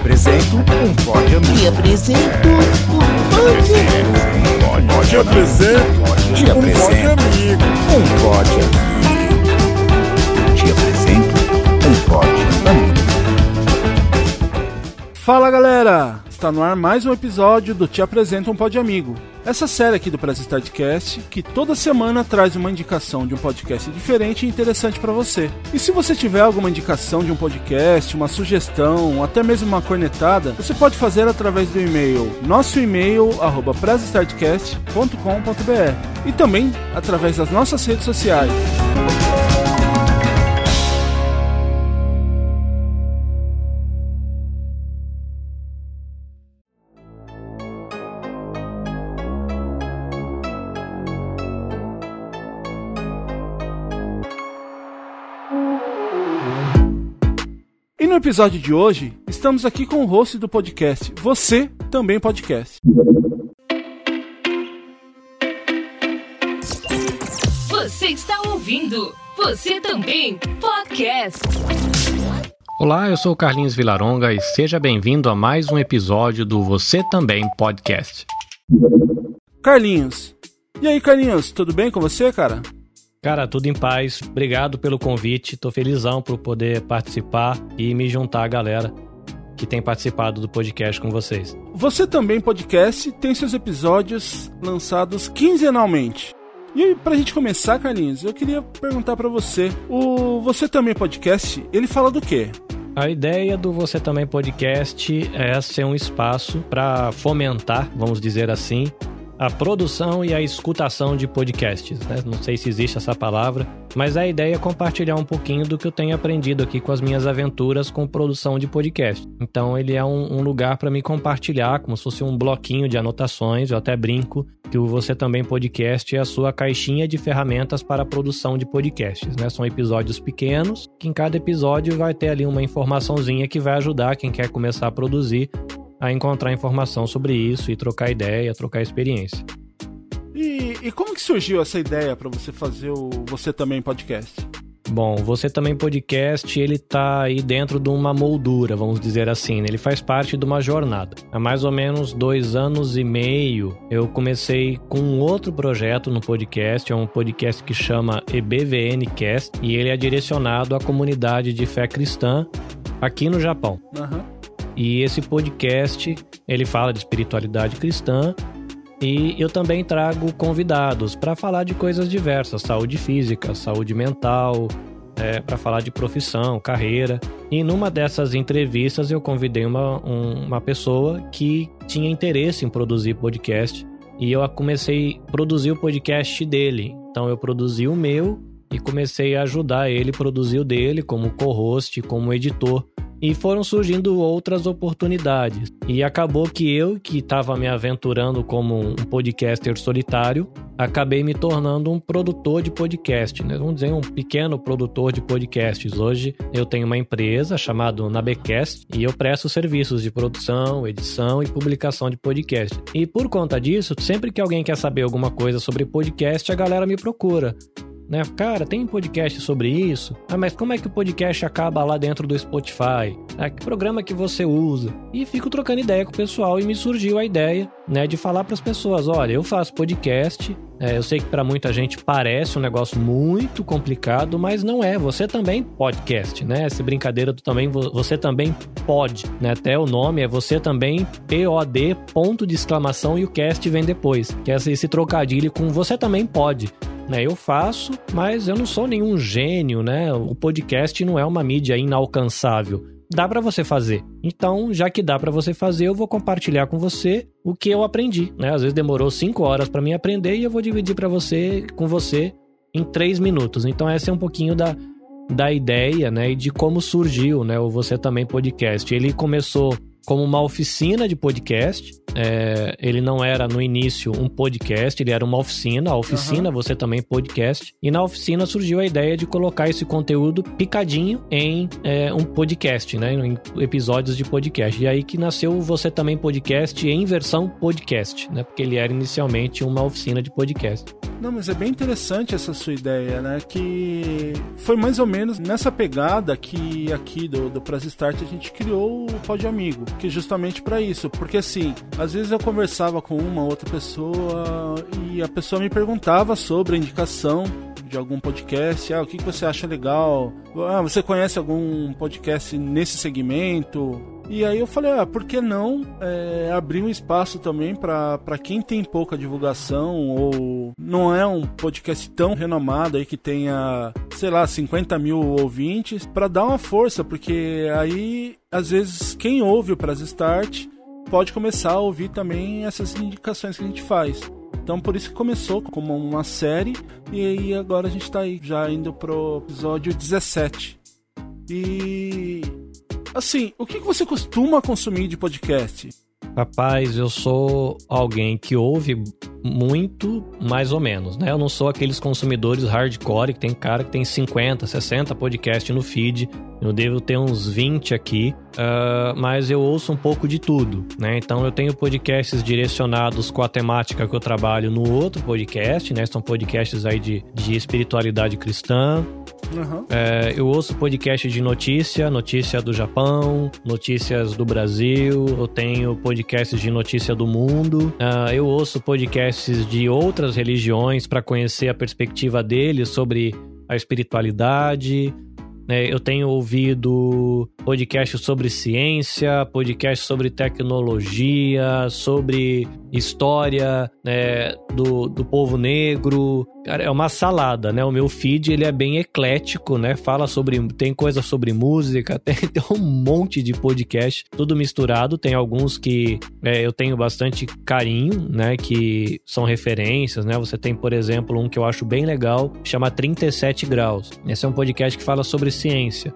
apresento um pode amigo. Te apresento um pode. Te apresento Te um pode apresento amigo. um pode amigo. Te apresento um pode amigo. Fala galera! Está no ar mais um episódio do Te Apresento um Pod Amigo. Essa série aqui do Press Startcast que toda semana traz uma indicação de um podcast diferente e interessante para você. E se você tiver alguma indicação de um podcast, uma sugestão, até mesmo uma cornetada, você pode fazer através do e-mail nosso e-mail arroba e também através das nossas redes sociais. No episódio de hoje, estamos aqui com o host do podcast, você também podcast. Você está ouvindo? Você também? Podcast. Olá, eu sou o Carlinhos Vilaronga e seja bem-vindo a mais um episódio do Você Também Podcast. Carlinhos. E aí, Carlinhos, tudo bem com você, cara? Cara, tudo em paz. Obrigado pelo convite. Tô felizão por poder participar e me juntar à galera que tem participado do podcast com vocês. Você também podcast tem seus episódios lançados quinzenalmente. E pra gente começar, Carlinhos, eu queria perguntar pra você, o Você também podcast, ele fala do quê? A ideia do Você Também Podcast é ser um espaço para fomentar, vamos dizer assim, a produção e a escutação de podcasts. Né? Não sei se existe essa palavra, mas a ideia é compartilhar um pouquinho do que eu tenho aprendido aqui com as minhas aventuras com produção de podcast. Então ele é um, um lugar para me compartilhar, como se fosse um bloquinho de anotações. Eu até brinco que o Você Também Podcast é a sua caixinha de ferramentas para a produção de podcasts. Né? São episódios pequenos, que em cada episódio vai ter ali uma informaçãozinha que vai ajudar quem quer começar a produzir a encontrar informação sobre isso e trocar ideia, trocar experiência. E, e como que surgiu essa ideia pra você fazer o Você também podcast? Bom, você também podcast, ele tá aí dentro de uma moldura, vamos dizer assim, né? ele faz parte de uma jornada. Há mais ou menos dois anos e meio, eu comecei com um outro projeto no podcast, é um podcast que chama EBVNcast, e ele é direcionado à comunidade de fé cristã aqui no Japão. Aham. E esse podcast, ele fala de espiritualidade cristã e eu também trago convidados para falar de coisas diversas, saúde física, saúde mental, é, para falar de profissão, carreira. E numa dessas entrevistas eu convidei uma, um- uma pessoa que tinha interesse em produzir podcast e eu comecei a produzir o podcast dele. Então eu produzi o meu e comecei a ajudar ele a produzir o dele como co-host, como editor. E foram surgindo outras oportunidades. E acabou que eu, que estava me aventurando como um podcaster solitário, acabei me tornando um produtor de podcast, né? Vamos dizer, um pequeno produtor de podcasts. Hoje eu tenho uma empresa chamada Nabecast e eu presto serviços de produção, edição e publicação de podcast. E por conta disso, sempre que alguém quer saber alguma coisa sobre podcast, a galera me procura né? Cara, tem podcast sobre isso? Ah, mas como é que o podcast acaba lá dentro do Spotify? Ah, que programa que você usa? E fico trocando ideia com o pessoal e me surgiu a ideia, né, de falar para as pessoas, olha, eu faço podcast, é, eu sei que para muita gente parece um negócio muito complicado, mas não é. Você também podcast, né? Essa brincadeira do também vo- você também pode, né? Até o nome é você também POD ponto de exclamação e o cast vem depois. Que é esse trocadilho com você também pode né? Eu faço, mas eu não sou nenhum gênio, né? O podcast não é uma mídia inalcançável. Dá pra você fazer. Então, já que dá pra você fazer, eu vou compartilhar com você o que eu aprendi, né? Às vezes demorou cinco horas pra mim aprender e eu vou dividir pra você, com você, em três minutos. Então, essa é um pouquinho da, da ideia, né? E de como surgiu, né? O Você Também Podcast. Ele começou como uma oficina de podcast, é, ele não era no início um podcast, ele era uma oficina. A oficina Aham. você também podcast. E na oficina surgiu a ideia de colocar esse conteúdo picadinho em é, um podcast, né? Em episódios de podcast. E aí que nasceu o Você Também Podcast em versão podcast, né? Porque ele era inicialmente uma oficina de podcast. Não, mas é bem interessante essa sua ideia, né? Que foi mais ou menos nessa pegada que aqui do, do Press Start a gente criou o Pod Amigo, que é justamente para isso. Porque assim, às vezes eu conversava com uma outra pessoa e a pessoa me perguntava sobre a indicação de algum podcast, ah, o que que você acha legal? Ah, você conhece algum podcast nesse segmento? E aí eu falei, ah, por que não é, abrir um espaço também para quem tem pouca divulgação ou não é um podcast tão renomado aí que tenha, sei lá, 50 mil ouvintes, para dar uma força, porque aí às vezes quem ouve o Pras Start pode começar a ouvir também essas indicações que a gente faz. Então por isso que começou como uma série e aí agora a gente tá aí já indo pro episódio 17. E assim, o que você costuma consumir de podcast? Rapaz, eu sou alguém que ouve muito, mais ou menos, né? Eu não sou aqueles consumidores hardcore que tem cara que tem 50, 60 podcasts no feed. Eu devo ter uns 20 aqui, ah, mas eu ouço um pouco de tudo, né? Então eu tenho podcasts direcionados com a temática que eu trabalho no outro podcast, né? São podcasts aí de, de espiritualidade cristã, Aham. é, eu ouço podcast de notícia, notícia do Japão, notícias do Brasil, eu tenho podcasts de notícia do mundo, Ah, eu ouço podcasts de outras religiões para conhecer a perspectiva deles sobre a espiritualidade. né? Eu tenho ouvido podcasts sobre ciência, podcasts sobre tecnologia, sobre história né, do, do povo negro. Cara, é uma salada, né? O meu feed ele é bem eclético, né? Fala sobre. Tem coisa sobre música, tem, tem um monte de podcast, tudo misturado. Tem alguns que é, eu tenho bastante carinho, né? Que são referências, né? Você tem, por exemplo, um que eu acho bem legal, chama 37 Graus. Esse é um podcast que fala sobre ciência.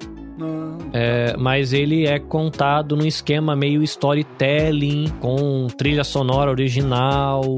É, mas ele é contado num esquema meio storytelling, com trilha sonora original,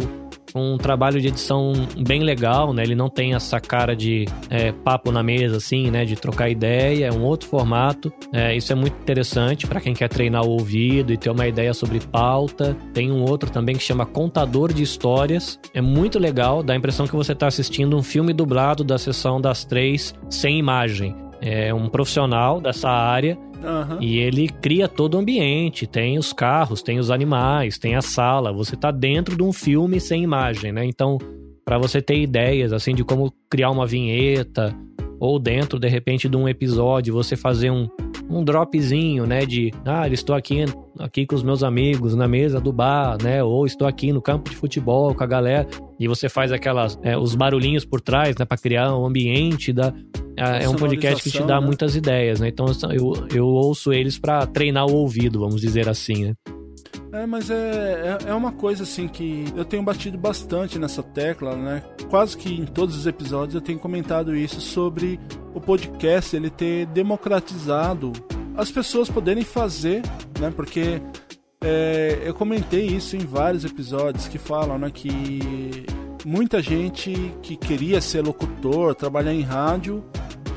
um trabalho de edição bem legal, né? Ele não tem essa cara de é, papo na mesa, assim, né? De trocar ideia, é um outro formato. É, isso é muito interessante para quem quer treinar o ouvido e ter uma ideia sobre pauta. Tem um outro também que chama Contador de Histórias. É muito legal, dá a impressão que você está assistindo um filme dublado da sessão das três sem imagem. É um profissional dessa área Aham. e ele cria todo o ambiente, tem os carros, tem os animais, tem a sala. Você tá dentro de um filme sem imagem, né? Então, para você ter ideias assim de como criar uma vinheta ou dentro de repente de um episódio, você fazer um um dropzinho, né, de ah, estou aqui aqui com os meus amigos na mesa do bar, né, ou estou aqui no campo de futebol com a galera e você faz aquelas é, os barulhinhos por trás, né, para criar um ambiente da é é um podcast que te dá né? muitas ideias, né? Então eu, eu ouço eles para treinar o ouvido, vamos dizer assim, né? É, mas é, é, é uma coisa assim que eu tenho batido bastante nessa tecla, né? Quase que em todos os episódios eu tenho comentado isso sobre o podcast ele ter democratizado as pessoas poderem fazer, né? Porque é, eu comentei isso em vários episódios que falam, né? Que muita gente que queria ser locutor, trabalhar em rádio,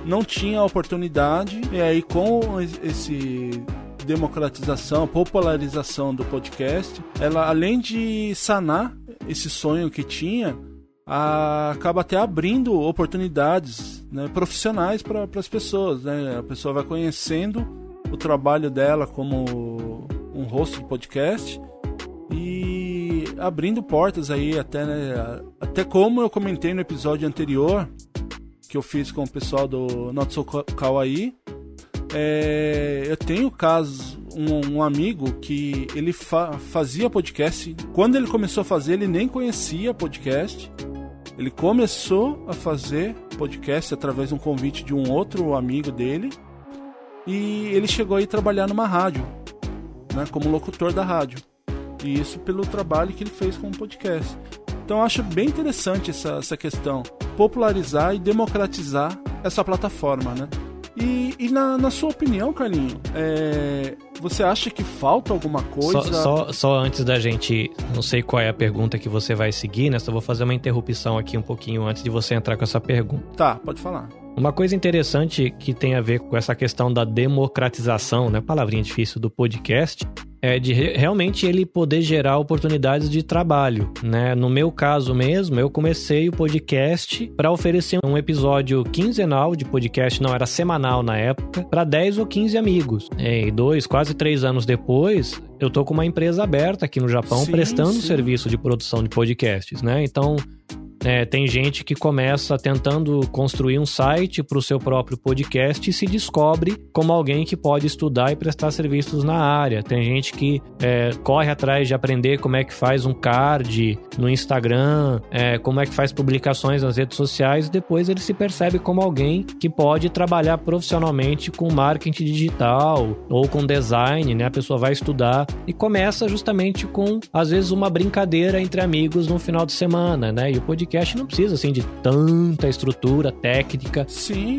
não tinha oportunidade. E aí com esse democratização, popularização do podcast, ela além de sanar esse sonho que tinha, a- acaba até abrindo oportunidades né, profissionais para as pessoas. Né? A pessoa vai conhecendo o trabalho dela como um host de podcast e abrindo portas aí até né, até como eu comentei no episódio anterior que eu fiz com o pessoal do Not So Kawaii é, eu tenho caso um, um amigo que ele fa- fazia podcast. Quando ele começou a fazer, ele nem conhecia podcast. Ele começou a fazer podcast através de um convite de um outro amigo dele. E ele chegou aí trabalhar numa rádio, né, como locutor da rádio. E isso pelo trabalho que ele fez com o podcast. Então eu acho bem interessante essa, essa questão. Popularizar e democratizar essa plataforma, né? E, e na, na, sua opinião, Carlinho, é, você acha que falta alguma coisa? Só, só, só, antes da gente. Não sei qual é a pergunta que você vai seguir, né? Só vou fazer uma interrupção aqui um pouquinho antes de você entrar com essa pergunta. Tá, pode falar. Uma coisa interessante que tem a ver com essa questão da democratização, né? Palavrinha difícil do podcast, é de realmente ele poder gerar oportunidades de trabalho, né? No meu caso mesmo, eu comecei o podcast para oferecer um episódio quinzenal de podcast, não era semanal na época, para 10 ou 15 amigos. E dois, quase três anos depois, eu tô com uma empresa aberta aqui no Japão sim, prestando sim. serviço de produção de podcasts, né? Então, é, tem gente que começa tentando construir um site para o seu próprio podcast e se descobre como alguém que pode estudar e prestar serviços na área. Tem gente que é, corre atrás de aprender como é que faz um card no Instagram, é, como é que faz publicações nas redes sociais e depois ele se percebe como alguém que pode trabalhar profissionalmente com marketing digital ou com design, né? A pessoa vai estudar e começa justamente com, às vezes, uma brincadeira entre amigos no final de semana, né? E o podcast podcast não precisa assim de tanta estrutura técnica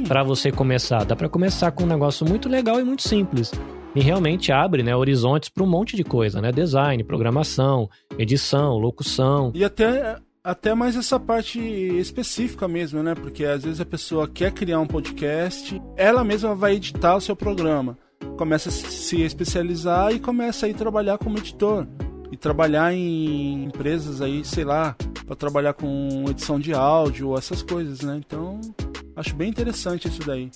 para você começar. Dá para começar com um negócio muito legal e muito simples. E realmente abre, né, horizontes para um monte de coisa, né? Design, programação, edição, locução. E até até mais essa parte específica mesmo, né? Porque às vezes a pessoa quer criar um podcast, ela mesma vai editar o seu programa, começa a se especializar e começa a ir trabalhar como editor e trabalhar em empresas aí, sei lá, para trabalhar com edição de áudio, essas coisas, né? Então, acho bem interessante isso daí.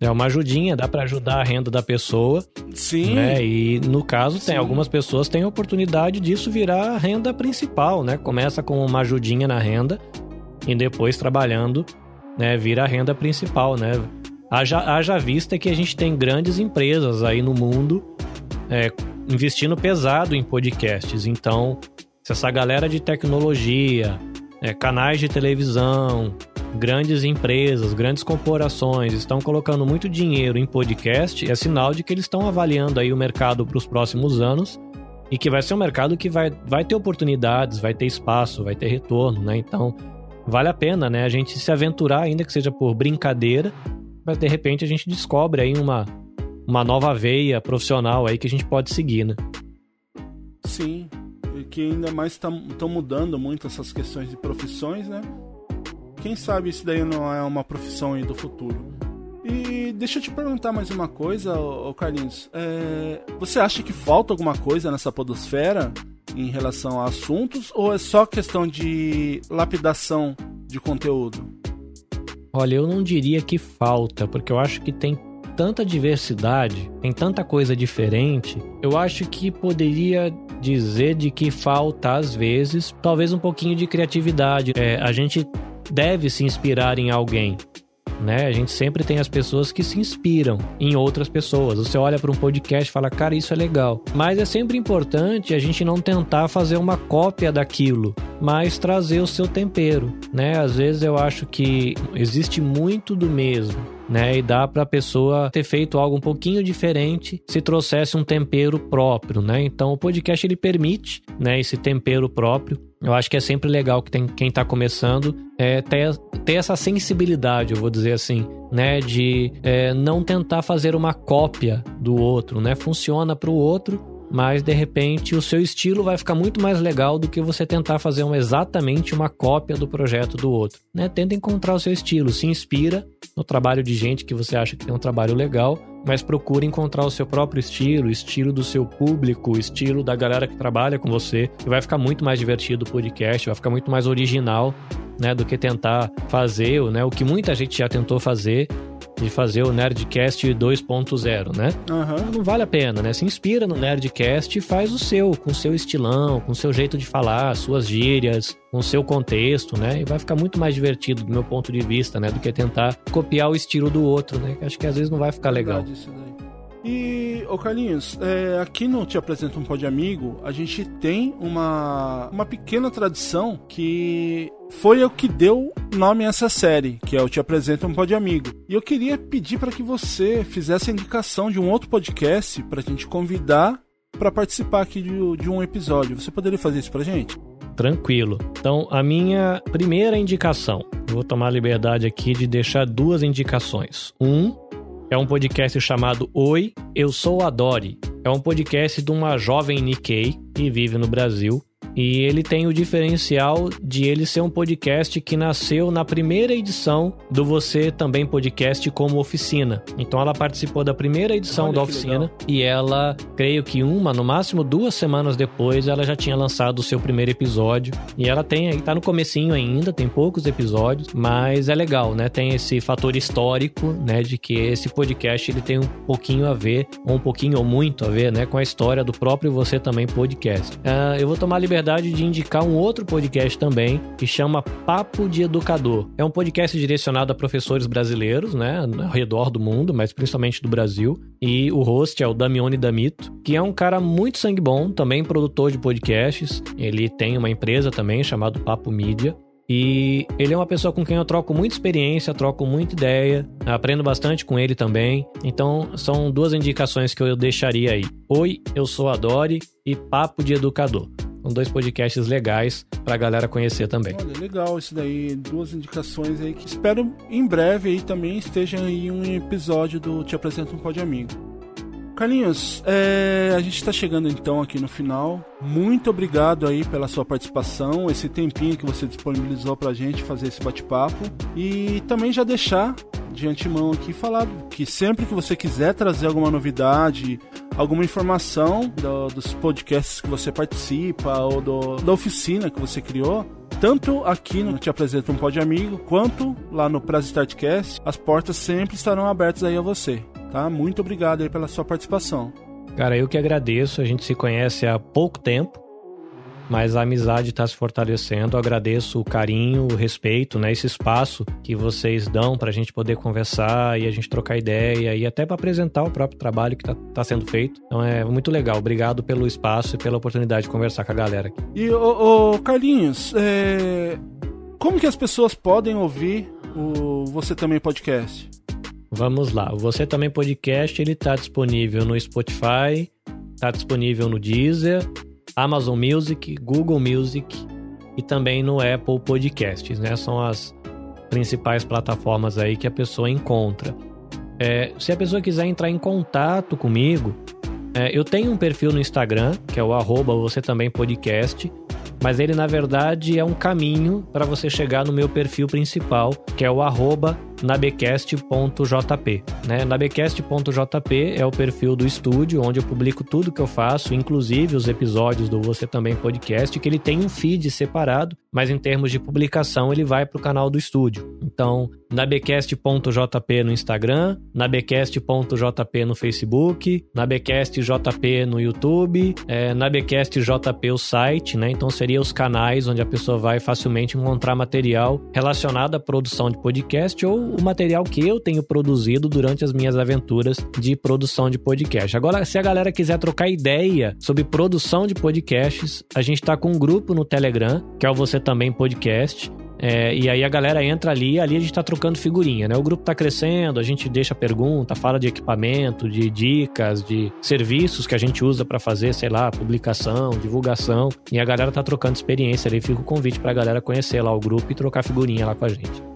É uma ajudinha, dá para ajudar a renda da pessoa. Sim. Né? E no caso, tem Sim. algumas pessoas têm a oportunidade disso virar a renda principal, né? Começa com uma ajudinha na renda e depois trabalhando, né, vira a renda principal, né? Haja, haja vista que a gente tem grandes empresas aí no mundo é, investindo pesado em podcasts. Então, se essa galera de tecnologia, é, canais de televisão, grandes empresas, grandes corporações estão colocando muito dinheiro em podcast, é sinal de que eles estão avaliando aí o mercado para os próximos anos e que vai ser um mercado que vai, vai ter oportunidades, vai ter espaço, vai ter retorno, né? Então, vale a pena, né? A gente se aventurar, ainda que seja por brincadeira, mas de repente a gente descobre aí uma, uma nova veia profissional aí que a gente pode seguir, né? Sim, que ainda mais estão tá, mudando muito essas questões de profissões, né? Quem sabe isso daí não é uma profissão aí do futuro. E deixa eu te perguntar mais uma coisa, ô Carlinhos. É, você acha que falta alguma coisa nessa podosfera em relação a assuntos ou é só questão de lapidação de conteúdo? Olha, eu não diria que falta, porque eu acho que tem tanta diversidade, tem tanta coisa diferente, eu acho que poderia dizer de que falta, às vezes, talvez um pouquinho de criatividade. É, a gente deve se inspirar em alguém. Né? A gente sempre tem as pessoas que se inspiram em outras pessoas. Você olha para um podcast e fala, cara, isso é legal. Mas é sempre importante a gente não tentar fazer uma cópia daquilo, mas trazer o seu tempero, né? Às vezes eu acho que existe muito do mesmo né? E dá para a pessoa ter feito algo um pouquinho diferente se trouxesse um tempero próprio, né? Então o podcast ele permite, né, esse tempero próprio. Eu acho que é sempre legal que tem, quem está começando é, ter, ter essa sensibilidade, eu vou dizer assim, né? De é, não tentar fazer uma cópia do outro, né? Funciona para o outro, mas de repente o seu estilo vai ficar muito mais legal do que você tentar fazer uma, exatamente uma cópia do projeto do outro. Né? Tenta encontrar o seu estilo, se inspira no trabalho de gente que você acha que tem um trabalho legal, mas procure encontrar o seu próprio estilo, estilo do seu público, estilo da galera que trabalha com você, e vai ficar muito mais divertido o podcast, vai ficar muito mais original, né, do que tentar fazer, né, o que muita gente já tentou fazer de fazer o Nerdcast 2.0, né? Uhum. Não vale a pena, né? Se inspira no Nerdcast e faz o seu, com o seu estilão, com o seu jeito de falar, suas gírias, com o seu contexto, né? E vai ficar muito mais divertido do meu ponto de vista, né? Do que tentar copiar o estilo do outro, né? Acho que às vezes não vai ficar legal. Verdade, isso daí. E, ô Carlinhos, é, aqui no Te Apresento um Pode Amigo, a gente tem uma, uma pequena tradição que foi o que deu nome a essa série, que é o Te Apresento um Pode Amigo. E eu queria pedir para que você fizesse a indicação de um outro podcast para a gente convidar para participar aqui de, de um episódio. Você poderia fazer isso pra gente? Tranquilo. Então, a minha primeira indicação, vou tomar a liberdade aqui de deixar duas indicações. Um é um podcast chamado Oi, Eu Sou a Dori. É um podcast de uma jovem Nikkei que vive no Brasil e ele tem o diferencial de ele ser um podcast que nasceu na primeira edição do Você Também Podcast como oficina. Então ela participou da primeira edição Olha da oficina legal. e ela, creio que uma, no máximo duas semanas depois, ela já tinha lançado o seu primeiro episódio. E ela tem aí, tá no comecinho ainda, tem poucos episódios, mas é legal, né? Tem esse fator histórico, né, de que esse podcast ele tem um pouquinho a ver, ou um pouquinho ou muito a ver, né, com a história do próprio Você Também Podcast. Ah, eu vou tomar a de indicar um outro podcast também, que chama Papo de Educador. É um podcast direcionado a professores brasileiros, né, ao redor do mundo, mas principalmente do Brasil. E o host é o Damione Damito, que é um cara muito sangue bom, também produtor de podcasts. Ele tem uma empresa também chamada Papo Mídia. E ele é uma pessoa com quem eu troco muita experiência, troco muita ideia, aprendo bastante com ele também. Então, são duas indicações que eu deixaria aí. Oi, eu sou a Dori e Papo de Educador. São dois podcasts legais pra galera conhecer também. Olha, legal isso daí, duas indicações aí que espero em breve aí também esteja aí um episódio do Te Apresento um Pode Amigo. Carlinhos, é, a gente está chegando então aqui no final. Muito obrigado aí pela sua participação, esse tempinho que você disponibilizou pra gente fazer esse bate-papo. E também já deixar de antemão aqui falado que sempre que você quiser trazer alguma novidade, alguma informação do- dos podcasts que você participa ou do- da oficina que você criou, tanto aqui no Te Apresento um Pod Amigo, quanto lá no Prazo Startcast, as portas sempre estarão abertas aí a você, tá? Muito obrigado aí pela sua participação. Cara, eu que agradeço. A gente se conhece há pouco tempo, mas a amizade está se fortalecendo. Eu agradeço o carinho, o respeito, né? Esse espaço que vocês dão para a gente poder conversar e a gente trocar ideia e até para apresentar o próprio trabalho que está sendo feito. Então é muito legal. Obrigado pelo espaço e pela oportunidade de conversar com a galera aqui. E, ô, ô, Carlinhos, é, como que as pessoas podem ouvir o Você Também Podcast? Vamos lá. O Você Também Podcast, ele tá disponível no Spotify, tá disponível no Deezer, Amazon Music, Google Music e também no Apple Podcasts, né? São as principais plataformas aí que a pessoa encontra. É, se a pessoa quiser entrar em contato comigo, é, eu tenho um perfil no Instagram, que é o arroba você também podcast, mas ele na verdade é um caminho para você chegar no meu perfil principal, que é o arroba nabecast.jp. Né? Nabecast.jp é o perfil do estúdio, onde eu publico tudo que eu faço, inclusive os episódios do Você Também Podcast, que ele tem um feed separado, mas em termos de publicação ele vai para o canal do estúdio. Então, nabecast.jp no Instagram, nabecast.jp no Facebook, nabecastjp no YouTube, é, nabecastjp o site, né? Então seria os canais onde a pessoa vai facilmente encontrar material relacionado à produção de podcast ou o material que eu tenho produzido durante as minhas aventuras de produção de podcast. Agora, se a galera quiser trocar ideia sobre produção de podcasts, a gente está com um grupo no Telegram, que é o Você Também Podcast. É, e aí a galera entra ali, ali a gente tá trocando figurinha, né? O grupo tá crescendo, a gente deixa pergunta, fala de equipamento, de dicas, de serviços que a gente usa para fazer, sei lá, publicação, divulgação. E a galera tá trocando experiência ali. Fica o convite pra galera conhecer lá o grupo e trocar figurinha lá com a gente.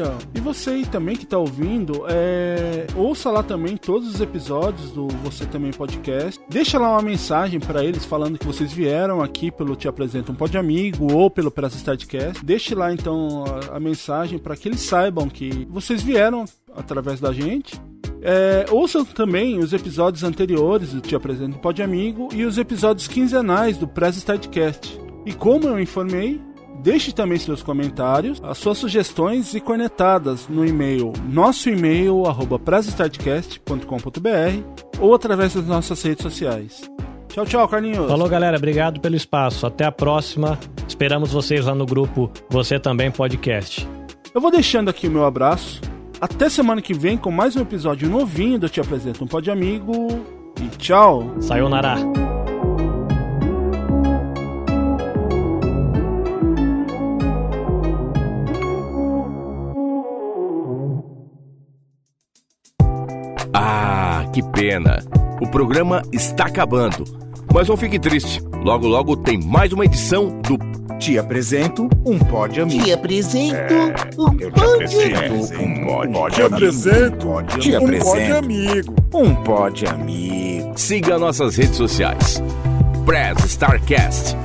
Ó. E você também que tá ouvindo, é... ouça lá também todos os episódios do Você Também Podcast. Deixa lá uma mensagem pra eles falando que vocês vieram aqui pelo Te Apresenta um Pod Amigo ou pelo Praça Startcast. Deixe lá então a, a mensagem para que eles saibam que vocês vieram através da gente. É, ouçam também os episódios anteriores do Te Apresenta um Pod Amigo e os episódios quinzenais do Press Startcast. E como eu informei, Deixe também seus comentários, as suas sugestões e cornetadas no e-mail nosso e-mail arroba ou através das nossas redes sociais. Tchau, tchau, Carlinhos. Falou, galera. Obrigado pelo espaço. Até a próxima. Esperamos vocês lá no grupo Você Também Podcast. Eu vou deixando aqui o meu abraço. Até semana que vem com mais um episódio novinho do Te Apresento um Pod Amigo. E tchau. Sayonara. Pena. O programa está acabando. Mas não fique triste. Logo, logo tem mais uma edição do Te apresento um pod amigo. Te apresento um Eu te apresento um pod Te apresento um apresento amigo. um pod amigo. Siga nossas redes sociais. Press Starcast